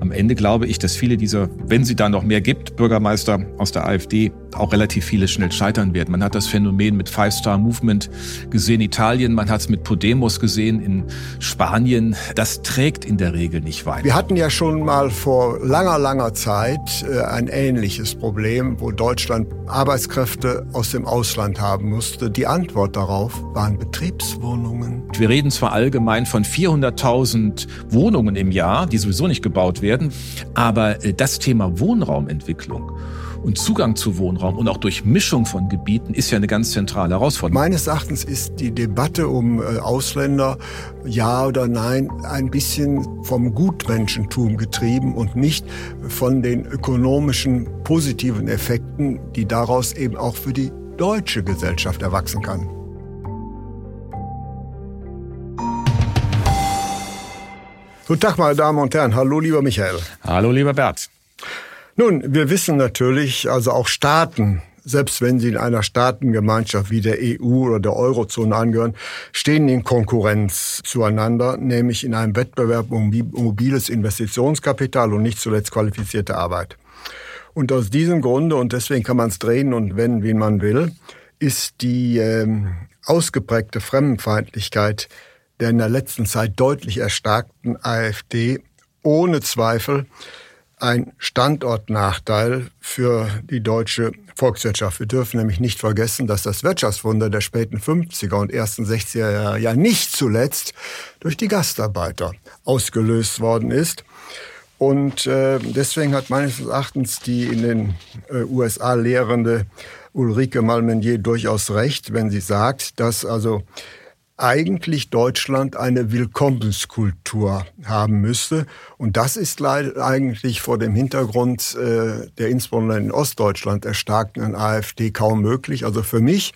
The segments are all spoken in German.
Am Ende glaube ich, dass viele dieser, wenn sie da noch mehr gibt, Bürgermeister aus der AfD, auch relativ viele schnell scheitern werden. Man hat das Phänomen mit Five Star Movement gesehen in Italien, man hat es mit Podemos gesehen in Spanien. Das trägt in der Regel nicht weiter. Wir hatten ja schon mal vor langer, langer Zeit äh, ein ähnliches Problem, wo Deutschland Arbeitskräfte aus dem Ausland haben musste. Die Antwort darauf waren Betriebswohnungen. Wir reden zwar allgemein von 400.000 Wohnungen im Jahr, die sowieso nicht gebaut werden, aber äh, das Thema Wohnraumentwicklung und Zugang zu Wohnraum und auch durch Mischung von Gebieten ist ja eine ganz zentrale Herausforderung. Meines Erachtens ist die Debatte um äh, Ausländer, ja oder nein, ein bisschen vom Gutmenschentum getrieben und nicht von den ökonomischen positiven Effekten, die daraus eben auch für die deutsche Gesellschaft erwachsen kann. Guten Tag, meine Damen und Herren. Hallo, lieber Michael. Hallo, lieber Bert. Nun, wir wissen natürlich, also auch Staaten, selbst wenn sie in einer Staatengemeinschaft wie der EU oder der Eurozone angehören, stehen in Konkurrenz zueinander, nämlich in einem Wettbewerb um mobiles Investitionskapital und nicht zuletzt qualifizierte Arbeit. Und aus diesem Grunde, und deswegen kann man es drehen und wenden, wie man will, ist die ähm, ausgeprägte Fremdenfeindlichkeit der in der letzten Zeit deutlich erstarkten AfD ohne Zweifel ein Standortnachteil für die deutsche Volkswirtschaft. Wir dürfen nämlich nicht vergessen, dass das Wirtschaftswunder der späten 50er und ersten 60er Jahre ja nicht zuletzt durch die Gastarbeiter ausgelöst worden ist. Und äh, deswegen hat meines Erachtens die in den äh, USA lehrende Ulrike Malmenier durchaus recht, wenn sie sagt, dass also eigentlich Deutschland eine Willkommenskultur haben müsste. Und das ist leider eigentlich vor dem Hintergrund äh, der insbesondere in Ostdeutschland erstarkten AfD kaum möglich. Also für mich,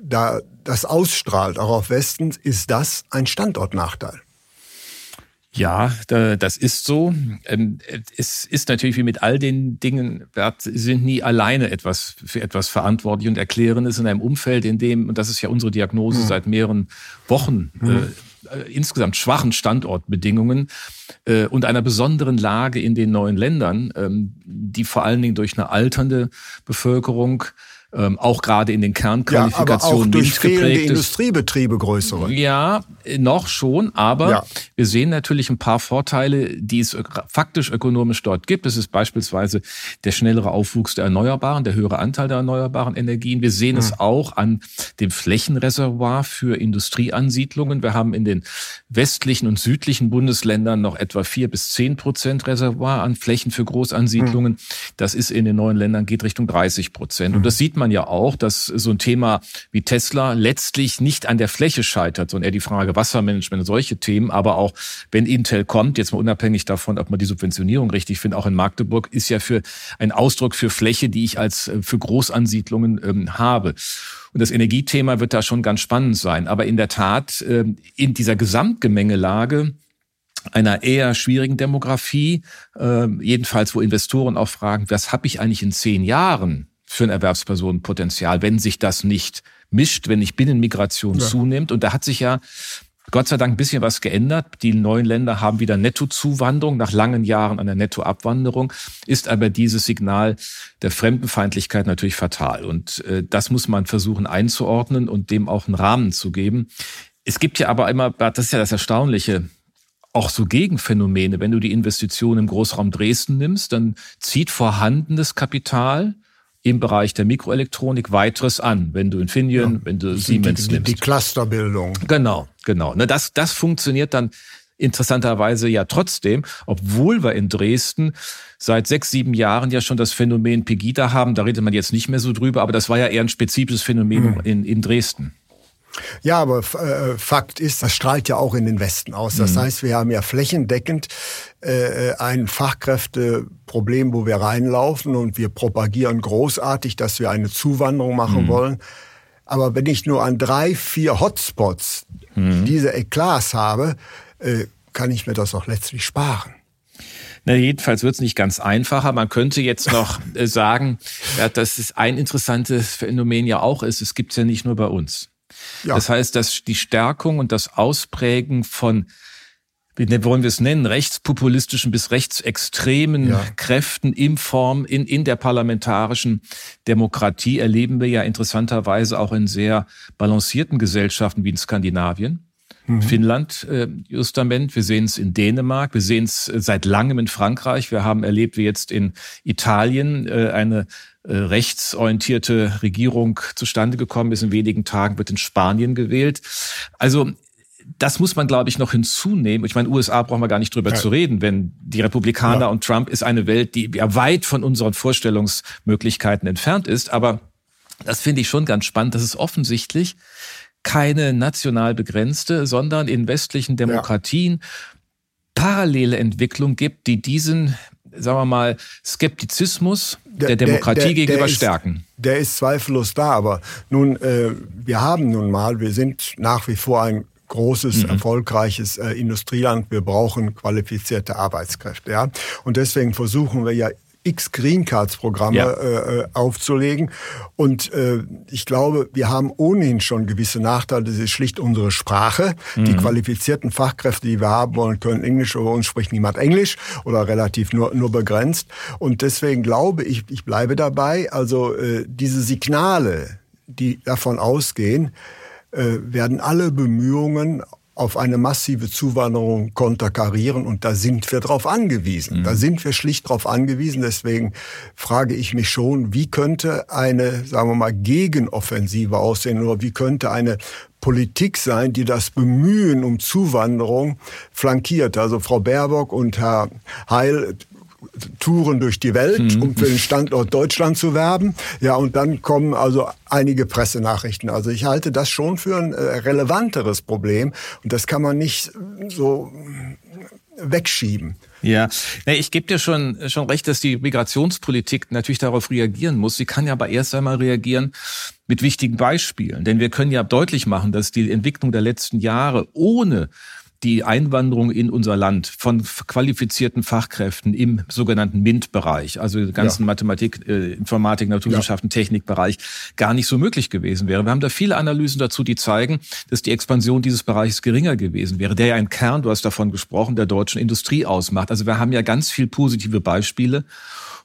da das ausstrahlt, auch auf Westen, ist das ein Standortnachteil. Ja, das ist so. Ähm, es ist natürlich wie mit all den Dingen, Sie sind nie alleine etwas für etwas verantwortlich und erklären es in einem Umfeld, in dem, und das ist ja unsere Diagnose mhm. seit mehreren Wochen, mhm. äh, insgesamt schwachen Standortbedingungen äh, und einer besonderen Lage in den neuen Ländern, ähm, die vor allen Dingen durch eine alternde Bevölkerung ähm, auch gerade in den Kernqualifikationen ja, aber auch durch fehlende Industriebetriebe größere. Ja, noch schon, aber ja. wir sehen natürlich ein paar Vorteile, die es faktisch ökonomisch dort gibt. Das ist beispielsweise der schnellere Aufwuchs der Erneuerbaren, der höhere Anteil der erneuerbaren Energien. Wir sehen mhm. es auch an dem Flächenreservoir für Industrieansiedlungen. Wir haben in den westlichen und südlichen Bundesländern noch etwa vier bis zehn Prozent Reservoir an Flächen für Großansiedlungen. Mhm. Das ist in den neuen Ländern geht Richtung 30 Prozent. Und das sieht man man ja auch, dass so ein Thema wie Tesla letztlich nicht an der Fläche scheitert, sondern eher die Frage Wassermanagement und solche Themen. Aber auch wenn Intel kommt, jetzt mal unabhängig davon, ob man die Subventionierung richtig findet, auch in Magdeburg, ist ja für ein Ausdruck für Fläche, die ich als äh, für Großansiedlungen ähm, habe. Und das Energiethema wird da schon ganz spannend sein. Aber in der Tat, äh, in dieser Gesamtgemengelage, einer eher schwierigen Demografie, äh, jedenfalls wo Investoren auch fragen, was habe ich eigentlich in zehn Jahren für ein Erwerbspersonenpotenzial, wenn sich das nicht mischt, wenn nicht Binnenmigration ja. zunimmt. Und da hat sich ja Gott sei Dank ein bisschen was geändert. Die neuen Länder haben wieder Nettozuwanderung nach langen Jahren einer Nettoabwanderung, ist aber dieses Signal der Fremdenfeindlichkeit natürlich fatal. Und äh, das muss man versuchen einzuordnen und dem auch einen Rahmen zu geben. Es gibt ja aber immer, das ist ja das Erstaunliche, auch so Gegenphänomene. Wenn du die Investition im Großraum Dresden nimmst, dann zieht vorhandenes Kapital im Bereich der Mikroelektronik weiteres an, wenn du Infineon, ja, wenn du Siemens die, nimmst. Die Clusterbildung. Genau, genau. Ne, das, das funktioniert dann interessanterweise ja trotzdem, obwohl wir in Dresden seit sechs, sieben Jahren ja schon das Phänomen Pegida haben. Da redet man jetzt nicht mehr so drüber, aber das war ja eher ein spezifisches Phänomen mhm. in, in Dresden. Ja, aber äh, Fakt ist, das strahlt ja auch in den Westen aus. Das mhm. heißt, wir haben ja flächendeckend äh, ein Fachkräfteproblem, wo wir reinlaufen und wir propagieren großartig, dass wir eine Zuwanderung machen mhm. wollen. Aber wenn ich nur an drei, vier Hotspots mhm. diese Eklats habe, äh, kann ich mir das auch letztlich sparen. Na, jedenfalls wird es nicht ganz einfacher. Man könnte jetzt noch äh, sagen, ja, dass es ein interessantes Phänomen ja auch ist. Es gibt es ja nicht nur bei uns. Ja. Das heißt, dass die Stärkung und das Ausprägen von wie ne, wollen wir es nennen, rechtspopulistischen bis rechtsextremen ja. Kräften im Form in, in der parlamentarischen Demokratie erleben wir ja interessanterweise auch in sehr balancierten Gesellschaften wie in Skandinavien. Mhm. Finnland äh, Justament, wir sehen es in Dänemark, wir sehen es äh, seit langem in Frankreich, wir haben erlebt, wie jetzt in Italien äh, eine äh, rechtsorientierte Regierung zustande gekommen ist. In wenigen Tagen wird in Spanien gewählt. Also das muss man, glaube ich, noch hinzunehmen. Ich meine, USA brauchen wir gar nicht drüber ja. zu reden, wenn die Republikaner ja. und Trump ist eine Welt, die ja weit von unseren Vorstellungsmöglichkeiten entfernt ist. Aber das finde ich schon ganz spannend, dass es offensichtlich keine national begrenzte, sondern in westlichen Demokratien ja. parallele Entwicklung gibt, die diesen, sagen wir mal, Skeptizismus der, der Demokratie der, der, gegenüber ist, stärken. Der ist zweifellos da, aber nun, äh, wir haben nun mal, wir sind nach wie vor ein großes, mhm. erfolgreiches äh, Industrieland. Wir brauchen qualifizierte Arbeitskräfte. Ja? Und deswegen versuchen wir ja x Green Cards Programme ja. Äh, äh, aufzulegen. Und äh, ich glaube, wir haben ohnehin schon gewisse Nachteile. Das ist schlicht unsere Sprache. Mhm. Die qualifizierten Fachkräfte, die wir haben wollen, können Englisch, aber uns spricht niemand Englisch oder relativ nur, nur begrenzt. Und deswegen glaube ich, ich bleibe dabei, also äh, diese Signale, die davon ausgehen, äh, werden alle Bemühungen auf eine massive Zuwanderung konterkarieren und da sind wir drauf angewiesen. Mhm. Da sind wir schlicht drauf angewiesen. Deswegen frage ich mich schon, wie könnte eine, sagen wir mal, Gegenoffensive aussehen oder wie könnte eine Politik sein, die das Bemühen um Zuwanderung flankiert. Also Frau Baerbock und Herr Heil Touren durch die Welt, mhm. um für den Standort Deutschland zu werben. Ja, und dann kommen also einige Pressenachrichten. Also ich halte das schon für ein äh, relevanteres Problem und das kann man nicht so wegschieben. Ja, ich gebe dir schon, schon recht, dass die Migrationspolitik natürlich darauf reagieren muss. Sie kann ja aber erst einmal reagieren mit wichtigen Beispielen. Denn wir können ja deutlich machen, dass die Entwicklung der letzten Jahre ohne die Einwanderung in unser Land von qualifizierten Fachkräften im sogenannten MINT-Bereich, also ganzen ja. Mathematik, äh, Informatik, Naturwissenschaften, ja. Technikbereich, gar nicht so möglich gewesen wäre. Wir haben da viele Analysen dazu, die zeigen, dass die Expansion dieses Bereichs geringer gewesen wäre, der ja ein Kern, du hast davon gesprochen, der deutschen Industrie ausmacht. Also wir haben ja ganz viel positive Beispiele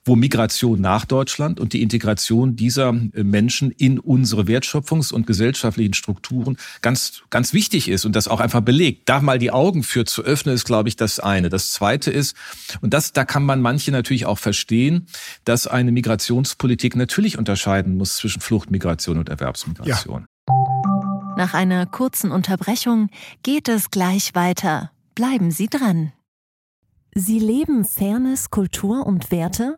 wo Migration nach Deutschland und die Integration dieser äh, Menschen in unsere Wertschöpfungs- und gesellschaftlichen Strukturen ganz, ganz wichtig ist und das auch einfach belegt. Da mal die Augen für zu öffnen, ist, glaube ich, das eine. Das zweite ist, und das, da kann man manche natürlich auch verstehen, dass eine Migrationspolitik natürlich unterscheiden muss zwischen Fluchtmigration und Erwerbsmigration. Ja. Nach einer kurzen Unterbrechung geht es gleich weiter. Bleiben Sie dran. Sie leben Fairness, Kultur und Werte?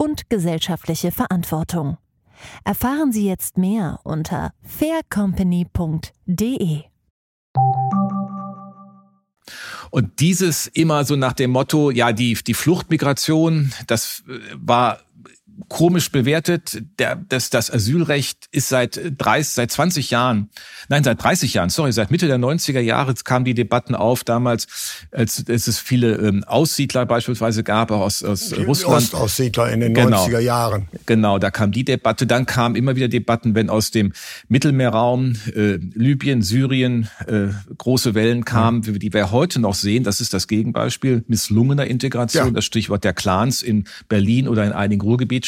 und gesellschaftliche Verantwortung. Erfahren Sie jetzt mehr unter faircompany.de. Und dieses immer so nach dem Motto, ja, die, die Fluchtmigration, das äh, war komisch bewertet. Der, das, das Asylrecht ist seit 30, seit 20 Jahren, nein, seit 30 Jahren, sorry, seit Mitte der 90er Jahre kamen die Debatten auf, damals, als, als es viele ähm, Aussiedler beispielsweise gab, auch aus, aus die Russland. Ostaussiedler in den genau, 90er Jahren. Genau, da kam die Debatte. Dann kamen immer wieder Debatten, wenn aus dem Mittelmeerraum, äh, Libyen, Syrien, äh, große Wellen kamen, ja. die wir heute noch sehen, das ist das Gegenbeispiel misslungener Integration, ja. das Stichwort der Clans in Berlin oder in einigen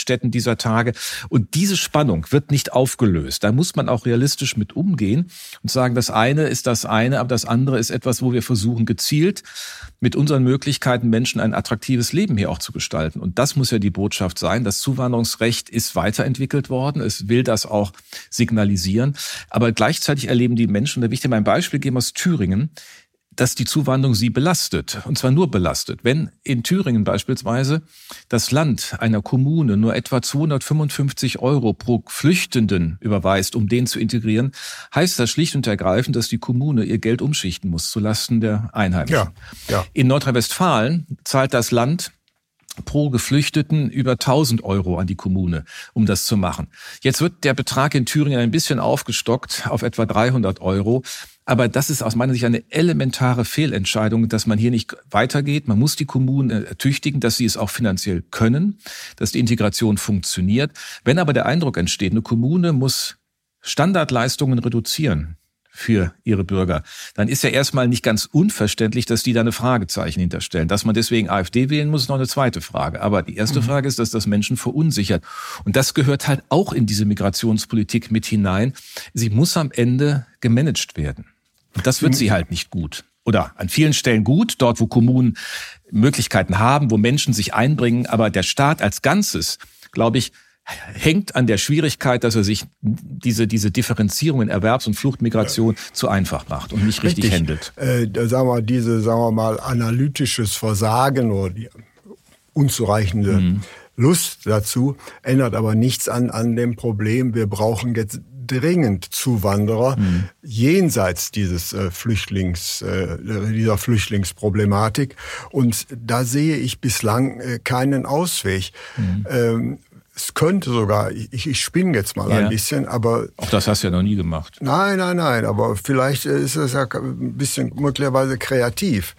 Ruhrgebietsstädten dieser Tage. Und diese Spannung wird nicht aufgelöst. Da muss man auch realistisch mit umgehen und sagen, das eine ist das eine, aber das andere ist etwas, wo wir versuchen, gezielt mit unseren Möglichkeiten Menschen ein attraktives Leben hier auch zu gestalten. Und das muss ja die Botschaft sein. Das Zuwanderungsrecht ist weiterentwickelt worden. Es will das auch signalisieren. Aber gleichzeitig erleben die Menschen, da will ich dir mal ein Beispiel geben aus Thüringen, dass die Zuwanderung sie belastet. Und zwar nur belastet. Wenn in Thüringen beispielsweise das Land einer Kommune nur etwa 255 Euro pro Flüchtenden überweist, um den zu integrieren, heißt das schlicht und ergreifend, dass die Kommune ihr Geld umschichten muss zulasten der Einheimischen. Ja, ja. In Nordrhein-Westfalen zahlt das Land pro Geflüchteten über 1000 Euro an die Kommune, um das zu machen. Jetzt wird der Betrag in Thüringen ein bisschen aufgestockt auf etwa 300 Euro. Aber das ist aus meiner Sicht eine elementare Fehlentscheidung, dass man hier nicht weitergeht. Man muss die Kommunen ertüchtigen, dass sie es auch finanziell können, dass die Integration funktioniert. Wenn aber der Eindruck entsteht, eine Kommune muss Standardleistungen reduzieren, für ihre Bürger, dann ist ja erstmal nicht ganz unverständlich, dass die da eine Fragezeichen hinterstellen. Dass man deswegen AfD wählen muss, ist noch eine zweite Frage. Aber die erste mhm. Frage ist, dass das Menschen verunsichert. Und das gehört halt auch in diese Migrationspolitik mit hinein. Sie muss am Ende gemanagt werden. Und das wird sie halt nicht gut. Oder an vielen Stellen gut, dort wo Kommunen Möglichkeiten haben, wo Menschen sich einbringen. Aber der Staat als Ganzes, glaube ich, hängt an der Schwierigkeit, dass er sich diese, diese Differenzierung in Erwerbs- und Fluchtmigration ja. zu einfach macht und nicht richtig, richtig handelt. Äh, sagen wir, diese, sagen wir mal, analytisches Versagen oder die unzureichende mhm. Lust dazu ändert aber nichts an, an dem Problem, wir brauchen jetzt dringend Zuwanderer mhm. jenseits dieses äh, Flüchtlings, äh, dieser Flüchtlingsproblematik. Und da sehe ich bislang äh, keinen Ausweg. Mhm. Ähm, es könnte sogar, ich, ich spinne jetzt mal ja. ein bisschen, aber. Auch das hast du ja noch nie gemacht. Nein, nein, nein, aber vielleicht ist es ja ein bisschen möglicherweise kreativ.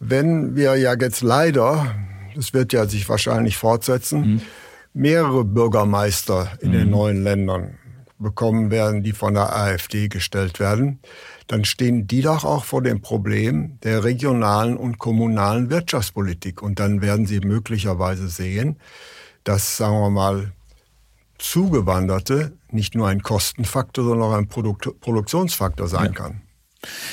Wenn wir ja jetzt leider, das wird ja sich wahrscheinlich fortsetzen, mhm. mehrere Bürgermeister in mhm. den neuen Ländern bekommen werden, die von der AfD gestellt werden, dann stehen die doch auch vor dem Problem der regionalen und kommunalen Wirtschaftspolitik. Und dann werden sie möglicherweise sehen, dass, sagen wir mal, Zugewanderte nicht nur ein Kostenfaktor, sondern auch ein Produkt Produktionsfaktor sein ja. kann.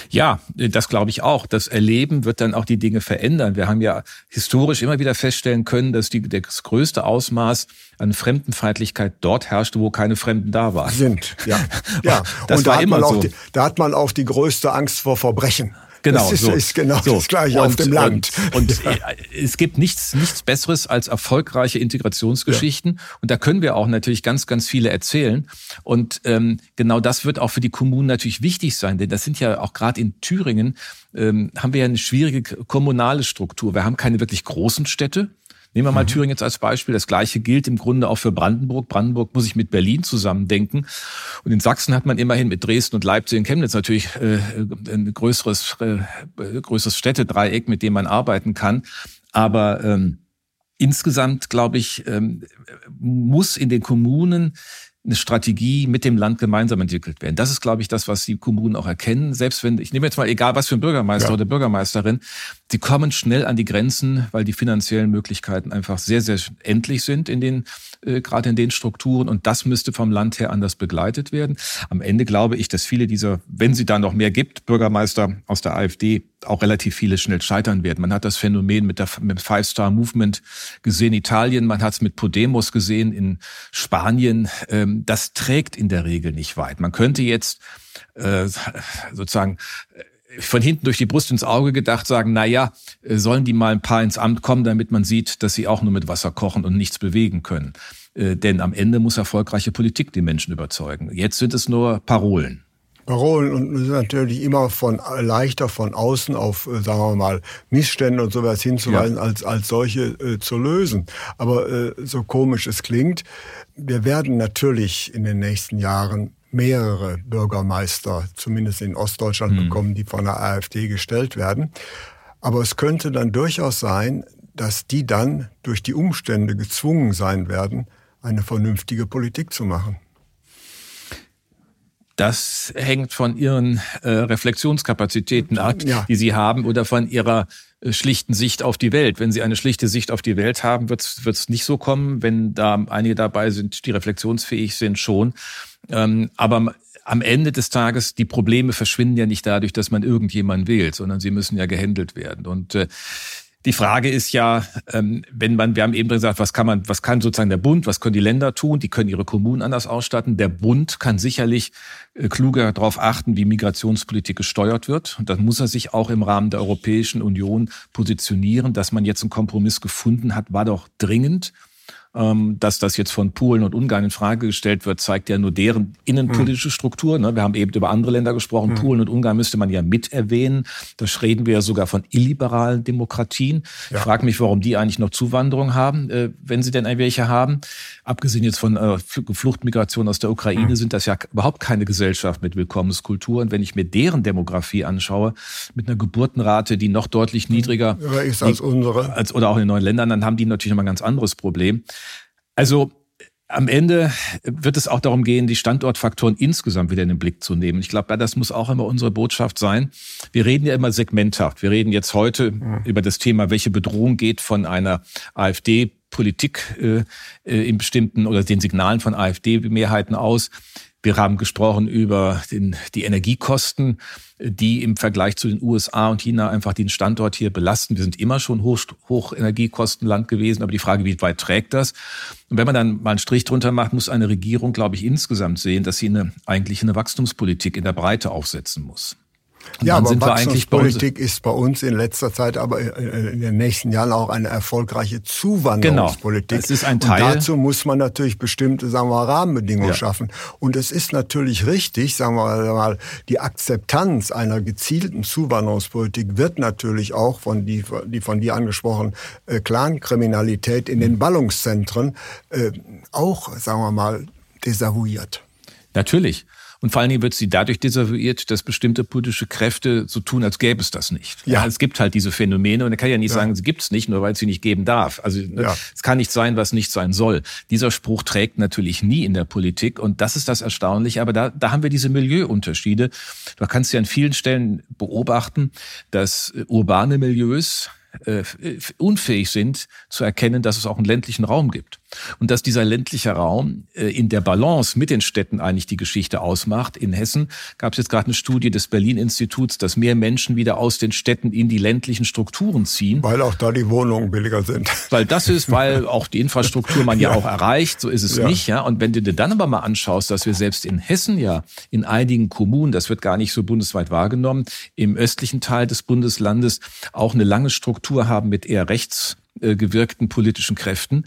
Ja, das glaube ich auch. Das Erleben wird dann auch die Dinge verändern. Wir haben ja historisch immer wieder feststellen können, dass die, das größte Ausmaß an Fremdenfeindlichkeit dort herrschte, wo keine Fremden da waren. Sind, ja. ja. das Und war immer so. Die, da hat man auch die größte Angst vor Verbrechen. Genau, das ist, so. ist genau so. das Gleiche und, auf dem Land. Und, und ja. es gibt nichts, nichts Besseres als erfolgreiche Integrationsgeschichten. Ja. Und da können wir auch natürlich ganz, ganz viele erzählen. Und ähm, genau das wird auch für die Kommunen natürlich wichtig sein, denn das sind ja auch gerade in Thüringen ähm, haben wir ja eine schwierige kommunale Struktur. Wir haben keine wirklich großen Städte. Nehmen wir mal mhm. Thüringen jetzt als Beispiel. Das Gleiche gilt im Grunde auch für Brandenburg. Brandenburg muss sich mit Berlin zusammendenken. Und in Sachsen hat man immerhin mit Dresden und Leipzig und Chemnitz natürlich äh, ein größeres, äh, größeres Städtedreieck, mit dem man arbeiten kann. Aber ähm, insgesamt, glaube ich, ähm, muss in den Kommunen eine Strategie mit dem Land gemeinsam entwickelt werden. Das ist, glaube ich, das, was die Kommunen auch erkennen. Selbst wenn, ich nehme jetzt mal egal, was für ein Bürgermeister ja. oder Bürgermeisterin, die kommen schnell an die Grenzen, weil die finanziellen Möglichkeiten einfach sehr, sehr endlich sind in den, äh, gerade in den Strukturen. Und das müsste vom Land her anders begleitet werden. Am Ende glaube ich, dass viele dieser, wenn sie da noch mehr gibt, Bürgermeister aus der AfD, auch relativ viele schnell scheitern werden. Man hat das Phänomen mit, der, mit dem Five-Star-Movement gesehen in Italien, man hat es mit Podemos gesehen in Spanien. Ähm, das trägt in der Regel nicht weit. Man könnte jetzt äh, sozusagen von hinten durch die Brust ins Auge gedacht sagen, na ja, äh, sollen die mal ein paar ins Amt kommen, damit man sieht, dass sie auch nur mit Wasser kochen und nichts bewegen können. Äh, denn am Ende muss erfolgreiche Politik die Menschen überzeugen. Jetzt sind es nur Parolen. Parolen und natürlich immer von leichter von außen auf, äh, sagen wir mal, Missstände und sowas hinzuweisen, ja. als, als solche äh, zu lösen. Aber äh, so komisch es klingt, wir werden natürlich in den nächsten Jahren mehrere Bürgermeister, zumindest in Ostdeutschland, mhm. bekommen, die von der AfD gestellt werden. Aber es könnte dann durchaus sein, dass die dann durch die Umstände gezwungen sein werden, eine vernünftige Politik zu machen. Das hängt von ihren äh, Reflexionskapazitäten ab, ja. die sie haben oder von ihrer äh, schlichten Sicht auf die Welt. Wenn Sie eine schlichte Sicht auf die Welt haben, wird es nicht so kommen. Wenn da einige dabei sind, die reflexionsfähig sind, schon. Ähm, aber am Ende des Tages, die Probleme verschwinden ja nicht dadurch, dass man irgendjemanden wählt, sondern sie müssen ja gehandelt werden. Und äh, die Frage ist ja, ähm, wenn man, wir haben eben gesagt, was kann man, was kann sozusagen der Bund, was können die Länder tun? Die können ihre Kommunen anders ausstatten. Der Bund kann sicherlich äh, kluger darauf achten, wie Migrationspolitik gesteuert wird. Und dann muss er sich auch im Rahmen der Europäischen Union positionieren. Dass man jetzt einen Kompromiss gefunden hat, war doch dringend. Ähm, dass das jetzt von Polen und Ungarn in Frage gestellt wird, zeigt ja nur deren innenpolitische Struktur. Ne? Wir haben eben über andere Länder gesprochen. Mhm. Polen und Ungarn müsste man ja mit erwähnen. Da reden wir ja sogar von illiberalen Demokratien. Ja. Ich frage mich, warum die eigentlich noch Zuwanderung haben, äh, wenn sie denn welche haben. Abgesehen jetzt von äh, Fluchtmigration aus der Ukraine mhm. sind das ja überhaupt keine Gesellschaft mit Willkommenskultur. Und wenn ich mir deren Demografie anschaue, mit einer Geburtenrate, die noch deutlich niedriger ist als unsere, als, oder auch in den neuen Ländern, dann haben die natürlich noch mal ein ganz anderes Problem. Also am Ende wird es auch darum gehen, die Standortfaktoren insgesamt wieder in den Blick zu nehmen. Ich glaube, das muss auch immer unsere Botschaft sein. Wir reden ja immer segmenthaft. Wir reden jetzt heute ja. über das Thema, welche Bedrohung geht von einer AfD Politik äh, äh, in bestimmten oder den Signalen von AfD-Mehrheiten aus. Wir haben gesprochen über den, die Energiekosten, die im Vergleich zu den USA und China einfach den Standort hier belasten. Wir sind immer schon Hoch, Hochenergiekostenland gewesen, aber die Frage, wie weit trägt das? Und wenn man dann mal einen Strich drunter macht, muss eine Regierung, glaube ich, insgesamt sehen, dass sie eine, eigentlich eine Wachstumspolitik in der Breite aufsetzen muss. Und ja, aber Wachstumspolitik ist bei uns in letzter Zeit, aber in den nächsten Jahren auch eine erfolgreiche Zuwanderungspolitik. Genau, es ist ein Teil. Und dazu muss man natürlich bestimmte, sagen wir mal, Rahmenbedingungen ja. schaffen. Und es ist natürlich richtig, sagen wir mal, die Akzeptanz einer gezielten Zuwanderungspolitik wird natürlich auch von die, die von dir angesprochenen äh, Clankriminalität in den Ballungszentren äh, auch, sagen wir mal, desavouiert. Natürlich. Und vor allen Dingen wird sie dadurch desavouiert, dass bestimmte politische Kräfte so tun, als gäbe es das nicht. Ja. ja es gibt halt diese Phänomene und er kann ja nicht ja. sagen, sie gibt es nicht, nur weil es sie nicht geben darf. Also ne, ja. es kann nicht sein, was nicht sein soll. Dieser Spruch trägt natürlich nie in der Politik und das ist das Erstaunliche. Aber da, da haben wir diese Milieuunterschiede. Du kannst ja an vielen Stellen beobachten, dass äh, urbane Milieus äh, unfähig sind zu erkennen, dass es auch einen ländlichen Raum gibt. Und dass dieser ländliche Raum äh, in der Balance mit den Städten eigentlich die Geschichte ausmacht. In Hessen gab es jetzt gerade eine Studie des Berlin-Instituts, dass mehr Menschen wieder aus den Städten in die ländlichen Strukturen ziehen. Weil auch da die Wohnungen billiger sind. Weil das ist, weil auch die Infrastruktur man ja, ja auch erreicht, so ist es ja. nicht. ja. Und wenn du dir dann aber mal anschaust, dass wir selbst in Hessen ja in einigen Kommunen, das wird gar nicht so bundesweit wahrgenommen, im östlichen Teil des Bundeslandes auch eine lange Struktur haben mit eher rechts gewirkten politischen Kräften.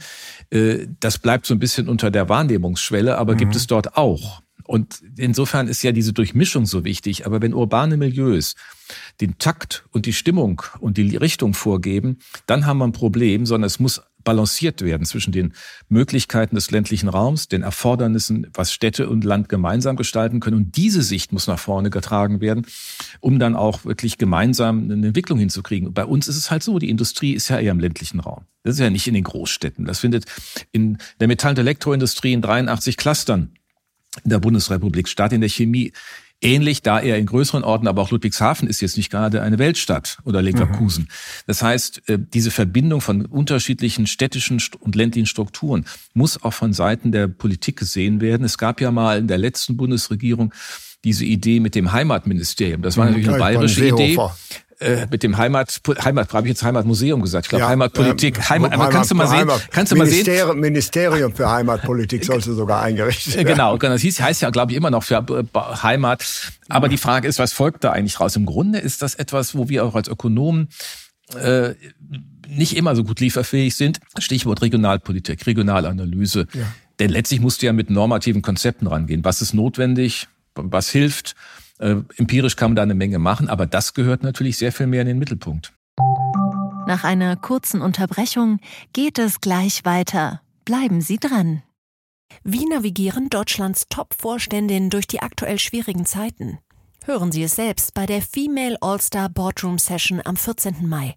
Äh, das bleibt so ein bisschen unter der Wahrnehmungsschwelle, aber mhm. gibt es dort auch. Und insofern ist ja diese Durchmischung so wichtig. Aber wenn urbane Milieus den Takt und die Stimmung und die Richtung vorgeben, dann haben wir ein Problem, sondern es muss balanciert werden zwischen den Möglichkeiten des ländlichen Raums, den Erfordernissen, was Städte und Land gemeinsam gestalten können. Und diese Sicht muss nach vorne getragen werden, um dann auch wirklich gemeinsam eine Entwicklung hinzukriegen. bei uns ist es halt so, die Industrie ist ja eher im ländlichen Raum. Das ist ja nicht in den Großstädten. Das findet in der Metall- und Elektroindustrie in 83 Clustern in der Bundesrepublik statt, in der Chemie Ähnlich, da eher in größeren Orten, aber auch Ludwigshafen ist jetzt nicht gerade eine Weltstadt oder Leverkusen. Mhm. Das heißt, äh, diese Verbindung von unterschiedlichen städtischen und ländlichen Strukturen muss auch von Seiten der Politik gesehen werden. Es gab ja mal in der letzten Bundesregierung diese Idee mit dem Heimatministerium. Das war mhm. natürlich eine bayerische Idee äh, mit dem Heimat, Heimat, habe ich jetzt Heimatmuseum gesagt. Ich glaube ja, Heimatpolitik, ähm, Heimat, aber kannst du mal sehen, kannst du mal sehen. Ministerium für Heimatpolitik sollte sogar eingerichtet werden. Genau, genau. Das hieß, heißt ja, glaube ich, immer noch für äh, Heimat. Aber die Frage ist, was folgt da eigentlich raus? Im Grunde ist das etwas, wo wir auch als Ökonomen äh, nicht immer so gut lieferfähig sind. Stichwort Regionalpolitik, Regionalanalyse. Ja. Denn letztlich musst du ja mit normativen Konzepten rangehen. Was ist notwendig? Was hilft? Äh, empirisch kann man da eine Menge machen, aber das gehört natürlich sehr viel mehr in den Mittelpunkt. Nach einer kurzen Unterbrechung geht es gleich weiter. Bleiben Sie dran. Wie navigieren Deutschlands Top-Vorständinnen durch die aktuell schwierigen Zeiten? Hören Sie es selbst bei der Female All-Star Boardroom Session am 14. Mai.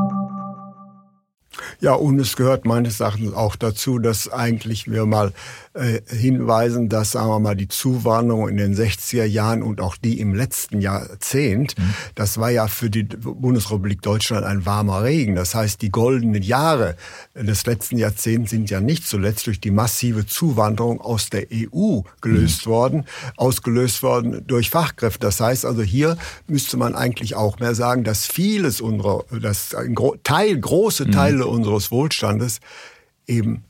Ja, und es gehört meines Erachtens auch dazu, dass eigentlich wir mal äh, hinweisen, dass, sagen wir mal, die Zuwanderung in den 60er Jahren und auch die im letzten Jahrzehnt, mhm. das war ja für die Bundesrepublik Deutschland ein warmer Regen. Das heißt, die goldenen Jahre des letzten Jahrzehnts sind ja nicht zuletzt durch die massive Zuwanderung aus der EU gelöst mhm. worden, ausgelöst worden durch Fachkräfte. Das heißt also, hier müsste man eigentlich auch mehr sagen, dass vieles unserer, dass ein Teil, große mhm. Teile mhm. Unseres Wohlstandes eben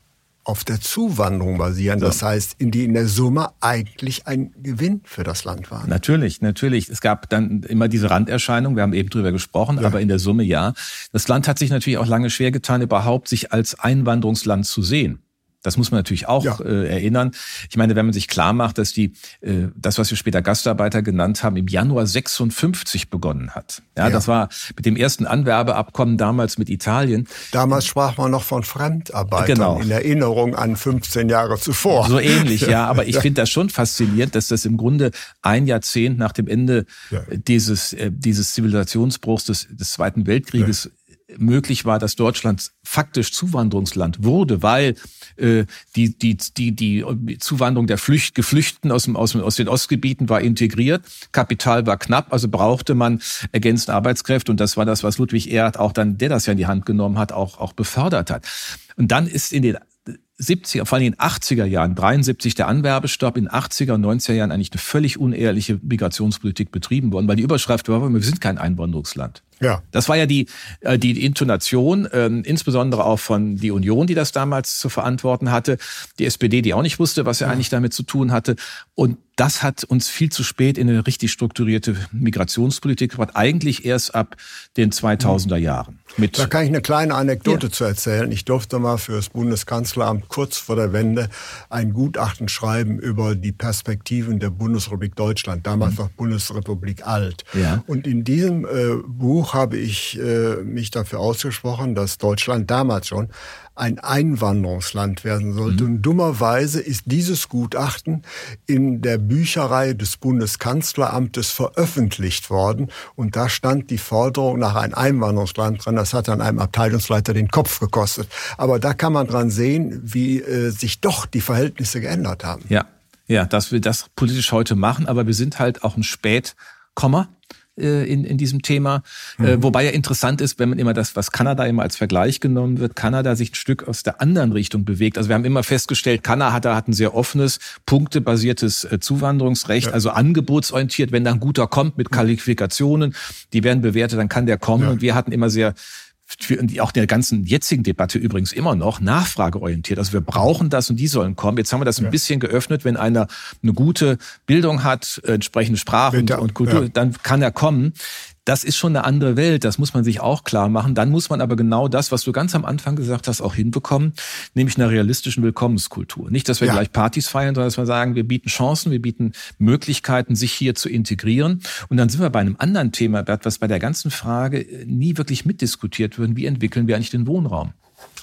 auf der Zuwanderung basieren. Das heißt, in die in der Summe eigentlich ein Gewinn für das Land waren. Natürlich, natürlich. Es gab dann immer diese Randerscheinung. Wir haben eben drüber gesprochen, ja. aber in der Summe ja. Das Land hat sich natürlich auch lange schwer getan, überhaupt sich als Einwanderungsland zu sehen. Das muss man natürlich auch ja. äh, erinnern. Ich meine, wenn man sich klar macht, dass die äh, das, was wir später Gastarbeiter genannt haben, im Januar 56 begonnen hat. Ja, ja. das war mit dem ersten Anwerbeabkommen damals mit Italien. Damals sprach man noch von Fremdarbeitern genau. in Erinnerung an 15 Jahre zuvor. So ähnlich, ja. Aber ich finde das schon faszinierend, dass das im Grunde ein Jahrzehnt nach dem Ende dieses äh, dieses Zivilisationsbruchs des, des Zweiten Weltkrieges möglich war, dass Deutschland faktisch Zuwanderungsland wurde, weil äh, die, die, die, die Zuwanderung der Flücht, Geflüchteten aus, dem, aus, aus den Ostgebieten war integriert, Kapital war knapp, also brauchte man ergänzende Arbeitskräfte und das war das, was Ludwig Erhard auch dann, der das ja in die Hand genommen hat, auch, auch befördert hat. Und dann ist in den 70er, vor allem in den 80er Jahren, 73 der Anwerbestopp, in 80er und 90er Jahren eigentlich eine völlig unehrliche Migrationspolitik betrieben worden, weil die Überschrift war, wir sind kein Einwanderungsland. Ja. Das war ja die, äh, die Intonation, ähm, insbesondere auch von die Union, die das damals zu verantworten hatte, die SPD, die auch nicht wusste, was er ja. eigentlich damit zu tun hatte. Und das hat uns viel zu spät in eine richtig strukturierte Migrationspolitik gebracht, eigentlich erst ab den 2000er Jahren. Mit da kann ich eine kleine Anekdote ja. zu erzählen. Ich durfte mal für das Bundeskanzleramt kurz vor der Wende ein Gutachten schreiben über die Perspektiven der Bundesrepublik Deutschland, damals mhm. noch Bundesrepublik alt. Ja. Und in diesem äh, Buch habe ich äh, mich dafür ausgesprochen, dass Deutschland damals schon ein Einwanderungsland werden sollte. Mhm. Und dummerweise ist dieses Gutachten in der Bücherei des Bundeskanzleramtes veröffentlicht worden. Und da stand die Forderung nach einem Einwanderungsland dran. Das hat dann einem Abteilungsleiter den Kopf gekostet. Aber da kann man dran sehen, wie äh, sich doch die Verhältnisse geändert haben. Ja, ja, dass wir das politisch heute machen. Aber wir sind halt auch ein Spätkommer äh, in, in diesem Thema. Äh, mhm. wobei ja interessant ist, wenn man immer das, was Kanada immer als Vergleich genommen wird, Kanada sich ein Stück aus der anderen Richtung bewegt. Also wir haben immer festgestellt, Kanada hat, hat ein sehr offenes, punktebasiertes äh, Zuwanderungsrecht, ja. also angebotsorientiert. Wenn da ein guter kommt mit Qualifikationen, die werden bewertet, dann kann der kommen. Ja. Und wir hatten immer sehr für auch der ganzen jetzigen Debatte übrigens immer noch nachfrageorientiert. Also wir brauchen das und die sollen kommen. Jetzt haben wir das ein ja. bisschen geöffnet. Wenn einer eine gute Bildung hat, entsprechende Sprachen und, Kultur, ja. dann kann er kommen das ist schon eine andere Welt, das muss man sich auch klar machen. Dann muss man aber genau das, was du ganz am Anfang gesagt hast, auch hinbekommen, nämlich einer realistischen Willkommenskultur. Nicht, dass wir ja. gleich Partys feiern, sondern dass wir sagen, wir bieten Chancen, wir bieten Möglichkeiten, sich hier zu integrieren. Und dann sind wir bei einem anderen Thema, Bert, was bei der ganzen Frage nie wirklich mitdiskutiert wird. Wie entwickeln wir eigentlich den Wohnraum?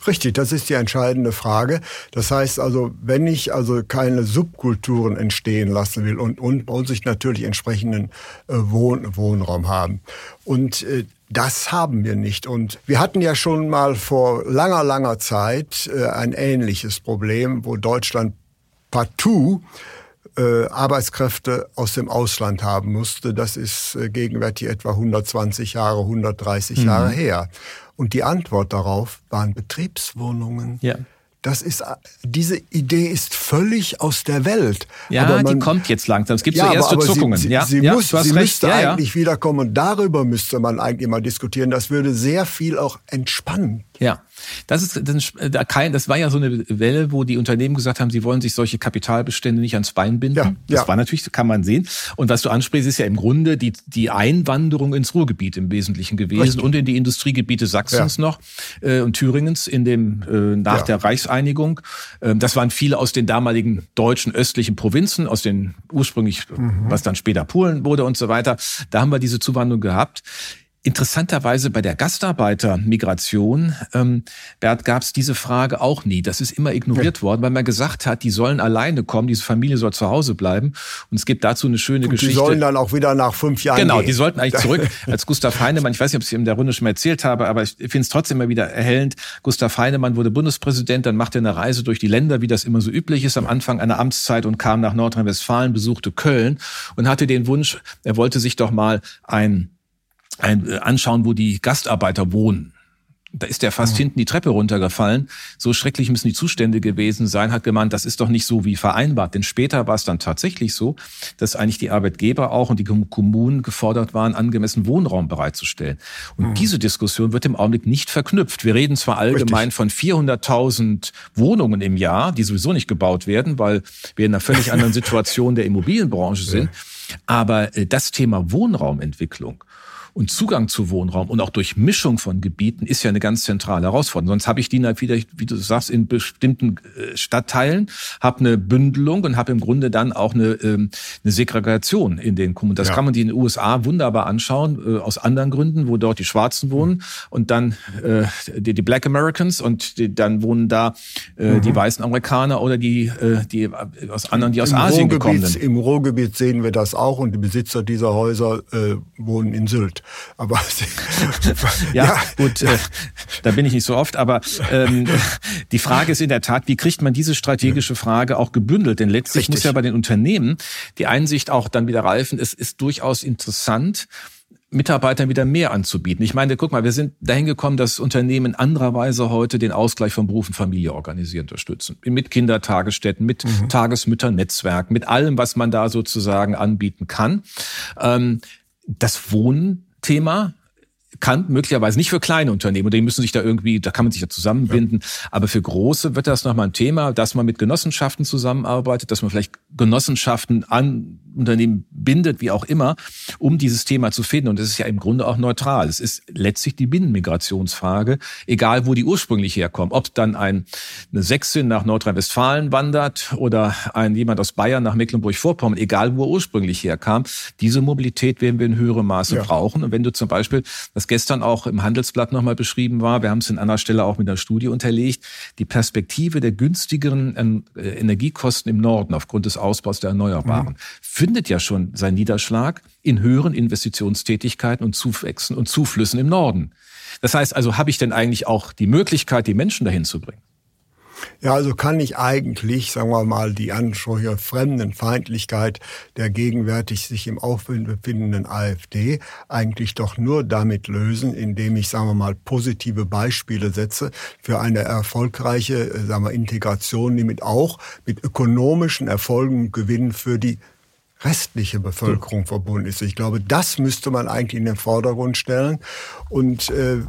Richtig, das ist die entscheidende Frage. Das heißt also, wenn ich also keine Subkulturen entstehen lassen will und, und muss ich natürlich entsprechenden äh, Wohn Wohnraum haben. Und äh, das haben wir nicht. Und wir hatten ja schon mal vor langer, langer Zeit äh, ein ähnliches Problem, wo Deutschland partout äh, Arbeitskräfte aus dem Ausland haben musste. Das ist äh, gegenwärtig etwa 120 Jahre, 130 mhm. Jahre her. Und die Antwort darauf waren Betriebswohnungen. Ja. Das ist, diese Idee ist völlig aus der Welt. Ja, man, die kommt jetzt langsam. Es gibt ja, so erste aber, aber Zuckungen. Sie, ja, sie, ja, muss, sie müsste ja, eigentlich wiederkommen. Und darüber müsste man eigentlich mal diskutieren. Das würde sehr viel auch entspannen. Ja. Das ist das war ja so eine Welle, wo die Unternehmen gesagt haben, sie wollen sich solche Kapitalbestände nicht ans Bein binden. Ja, das ja. war natürlich, kann man sehen. Und was du ansprichst, ist ja im Grunde die, die Einwanderung ins Ruhrgebiet im Wesentlichen gewesen Richtig. und in die Industriegebiete Sachsens ja. noch äh, und Thüringens in dem äh, nach der Reichs Wiedervereinigung. Ähm, das waren viele aus den damaligen deutschen östlichen Provinzen, aus den ursprünglich, mhm. was dann später Polen wurde und so weiter. Da haben wir diese Zuwanderung gehabt. Interessanterweise bei der Gastarbeitermigration, ähm, Bert, gab es diese Frage auch nie. Das ist immer ignoriert ja. worden, weil man gesagt hat, die sollen alleine kommen, diese Familie soll zu Hause bleiben. Und es gibt dazu eine schöne und Geschichte. Die sollen dann auch wieder nach fünf Jahren Genau, gehen. die sollten eigentlich zurück. Als Gustav Heinemann, ich weiß nicht, ob ich es in der Runde schon mal erzählt habe, aber ich finde es trotzdem immer wieder erhellend. Gustav Heinemann wurde Bundespräsident, dann machte er eine Reise durch die Länder, wie das immer so üblich ist, am Anfang einer Amtszeit und kam nach Nordrhein-Westfalen, besuchte Köln und hatte den Wunsch, er wollte sich doch mal ein ein, äh, anschauen, wo die Gastarbeiter wohnen. Da ist er fast mhm. hinten die Treppe runtergefallen. So schrecklich müssen die Zustände gewesen sein, hat gemeint, das ist doch nicht so wie vereinbart. Denn später war es dann tatsächlich so, dass eigentlich die Arbeitgeber auch und die Kommunen gefordert waren, angemessen Wohnraum bereitzustellen. Und mhm. diese Diskussion wird im Augenblick nicht verknüpft. Wir reden zwar allgemein Richtig. von 400.000 Wohnungen im Jahr, die sowieso nicht gebaut werden, weil wir in einer völlig anderen Situation der Immobilienbranche sind. Aber äh, das Thema Wohnraumentwicklung und Zugang zu Wohnraum und auch durch Mischung von Gebieten ist ja eine ganz zentrale Herausforderung. Sonst habe ich die wieder, wie du sagst, in bestimmten äh, Stadtteilen, habe eine Bündelung und habe im Grunde dann auch eine, ähm, eine Segregation in den Kommunen. Das ja. kann man die in den USA wunderbar anschauen, äh, aus anderen Gründen, wo dort die Schwarzen wohnen und dann äh, die, die Black Americans und die, dann wohnen da äh, mhm. die weißen Amerikaner oder die, äh, die aus anderen, die aus Im Asien Ruhrgebiet, gekommen sind. Im Ruhrgebiet sehen wir das auch und die Besitzer dieser Häuser äh, wohnen in Sylt. Aber ja, ja, gut, äh, da bin ich nicht so oft. Aber ähm, die Frage ist in der Tat, wie kriegt man diese strategische Frage auch gebündelt? Denn letztlich Richtig. muss ja bei den Unternehmen die Einsicht auch dann wieder reifen. Es ist durchaus interessant. Mitarbeitern wieder mehr anzubieten. Ich meine, guck mal, wir sind dahin gekommen, dass Unternehmen andererweise heute den Ausgleich von Beruf und Familie organisieren, unterstützen. Mit Kindertagesstätten, mit mhm. Tagesmütternetzwerken, mit allem, was man da sozusagen anbieten kann. Ähm, das Wohnen Thema kann möglicherweise nicht für kleine Unternehmen, die müssen sich da irgendwie, da kann man sich ja zusammenbinden, ja. aber für große wird das nochmal ein Thema, dass man mit Genossenschaften zusammenarbeitet, dass man vielleicht Genossenschaften an Unternehmen bindet, wie auch immer, um dieses Thema zu finden. Und es ist ja im Grunde auch neutral. Es ist letztlich die Binnenmigrationsfrage, egal wo die ursprünglich herkommen. Ob dann ein, eine Sächsin nach Nordrhein-Westfalen wandert oder ein jemand aus Bayern nach Mecklenburg-Vorpommern, egal wo er ursprünglich herkam. Diese Mobilität werden wir in höherem Maße ja. brauchen. Und wenn du zum Beispiel, was gestern auch im Handelsblatt nochmal beschrieben war, wir haben es in einer Stelle auch mit einer Studie unterlegt, die Perspektive der günstigeren äh, Energiekosten im Norden aufgrund des Ausbaus der Erneuerbaren. Mhm findet ja schon seinen Niederschlag in höheren Investitionstätigkeiten und Zuwächsen und Zuflüssen im Norden. Das heißt also, habe ich denn eigentlich auch die Möglichkeit, die Menschen dahin zu bringen? Ja, also kann ich eigentlich, sagen wir mal, die Ansprüche Fremdenfeindlichkeit der gegenwärtig sich im Aufwind befindenden AfD eigentlich doch nur damit lösen, indem ich, sagen wir mal, positive Beispiele setze für eine erfolgreiche, äh, sagen wir, Integration, die mit auch mit ökonomischen Erfolgen gewinnen für die restliche Bevölkerung verbunden ist. Ich glaube, das müsste man eigentlich in den Vordergrund stellen. Und äh,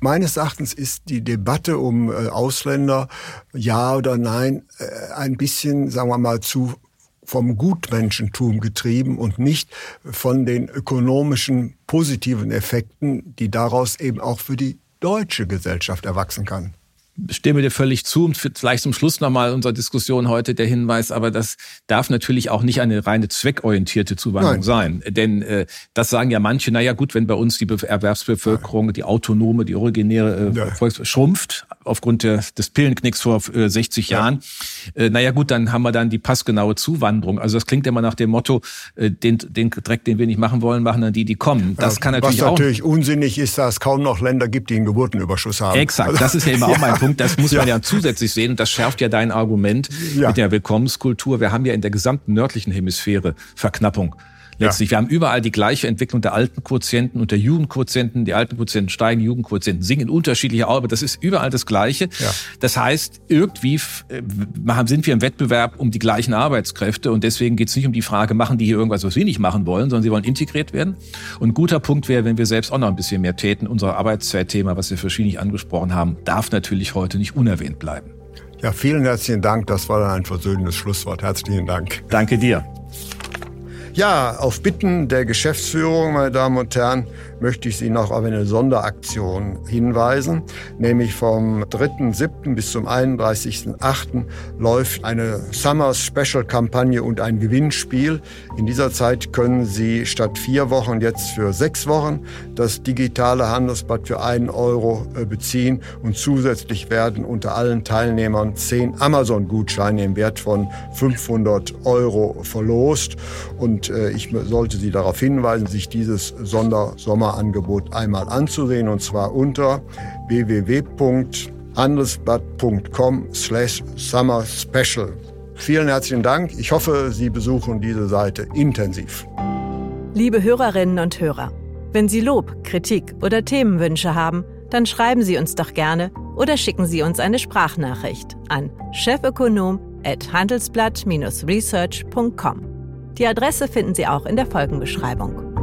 meines Erachtens ist die Debatte um äh, Ausländer, ja oder nein, äh, ein bisschen, sagen wir mal, zu vom Gutmenschentum getrieben und nicht von den ökonomischen positiven Effekten, die daraus eben auch für die deutsche Gesellschaft erwachsen kann stimme dir völlig zu und vielleicht zum Schluss nochmal unserer Diskussion heute der Hinweis, aber das darf natürlich auch nicht eine reine zweckorientierte Zuwanderung Nein. sein. Denn äh, das sagen ja manche, naja gut, wenn bei uns die Erwerbsbevölkerung, die autonome, die originäre äh, ja. schrumpft aufgrund der, des Pillenknicks vor äh, 60 ja. Jahren, äh, naja gut, dann haben wir dann die passgenaue Zuwanderung. Also das klingt immer nach dem Motto, äh, den, den Dreck, den wir nicht machen wollen, machen dann die, die kommen. Das ja, kann natürlich was auch... Was natürlich unsinnig ist, dass es kaum noch Länder gibt, die einen Geburtenüberschuss haben. Exakt, das ist ja immer auch mein Punkt. Das muss man ja zusätzlich sehen und das schärft ja dein Argument ja. mit der Willkommenskultur. Wir haben ja in der gesamten nördlichen Hemisphäre Verknappung letztlich. Ja. Wir haben überall die gleiche Entwicklung der alten Quotienten und der Jugendquotienten. Die alten Quotienten steigen, die Jugendquotienten sinken unterschiedlicher Art, aber das ist überall das Gleiche. Ja. Das heißt, irgendwie äh, sind wir im Wettbewerb um die gleichen Arbeitskräfte und deswegen geht es nicht um die Frage, machen die hier irgendwas, was wir nicht machen wollen, sondern sie wollen integriert werden. Und ein guter Punkt wäre, wenn wir selbst auch noch ein bisschen mehr täten. Unser Arbeitszeitthema, was wir verschiedentlich angesprochen haben, darf natürlich heute nicht unerwähnt bleiben. Ja, vielen herzlichen Dank. Das war dann ein versöhnendes Schlusswort. Herzlichen Dank. Danke dir. Ja, auf Bitten der Geschäftsführung, meine Damen und Herren, möchte ich Sie noch auf eine Sonderaktion hinweisen, nämlich vom 3.7. bis zum 31.8. läuft eine Summer Special Kampagne und ein Gewinnspiel. In dieser Zeit können Sie statt vier Wochen jetzt für sechs Wochen das digitale Handelsblatt für einen Euro äh, beziehen und zusätzlich werden unter allen Teilnehmern zehn Amazon-Gutscheine im Wert von 500 Euro verlost. Und äh, ich sollte Sie darauf hinweisen, sich dieses Sondersommerangebot einmal anzusehen und zwar unter www.handelsblatt.com slash summer special. Vielen herzlichen Dank. Ich hoffe, Sie besuchen diese Seite intensiv. Liebe Hörerinnen und Hörer, wenn Sie Lob, Kritik oder Themenwünsche haben, dann schreiben Sie uns doch gerne oder schicken Sie uns eine Sprachnachricht an chefökonom@handelsblatt-research.com. Die Adresse finden Sie auch in der Folgenbeschreibung.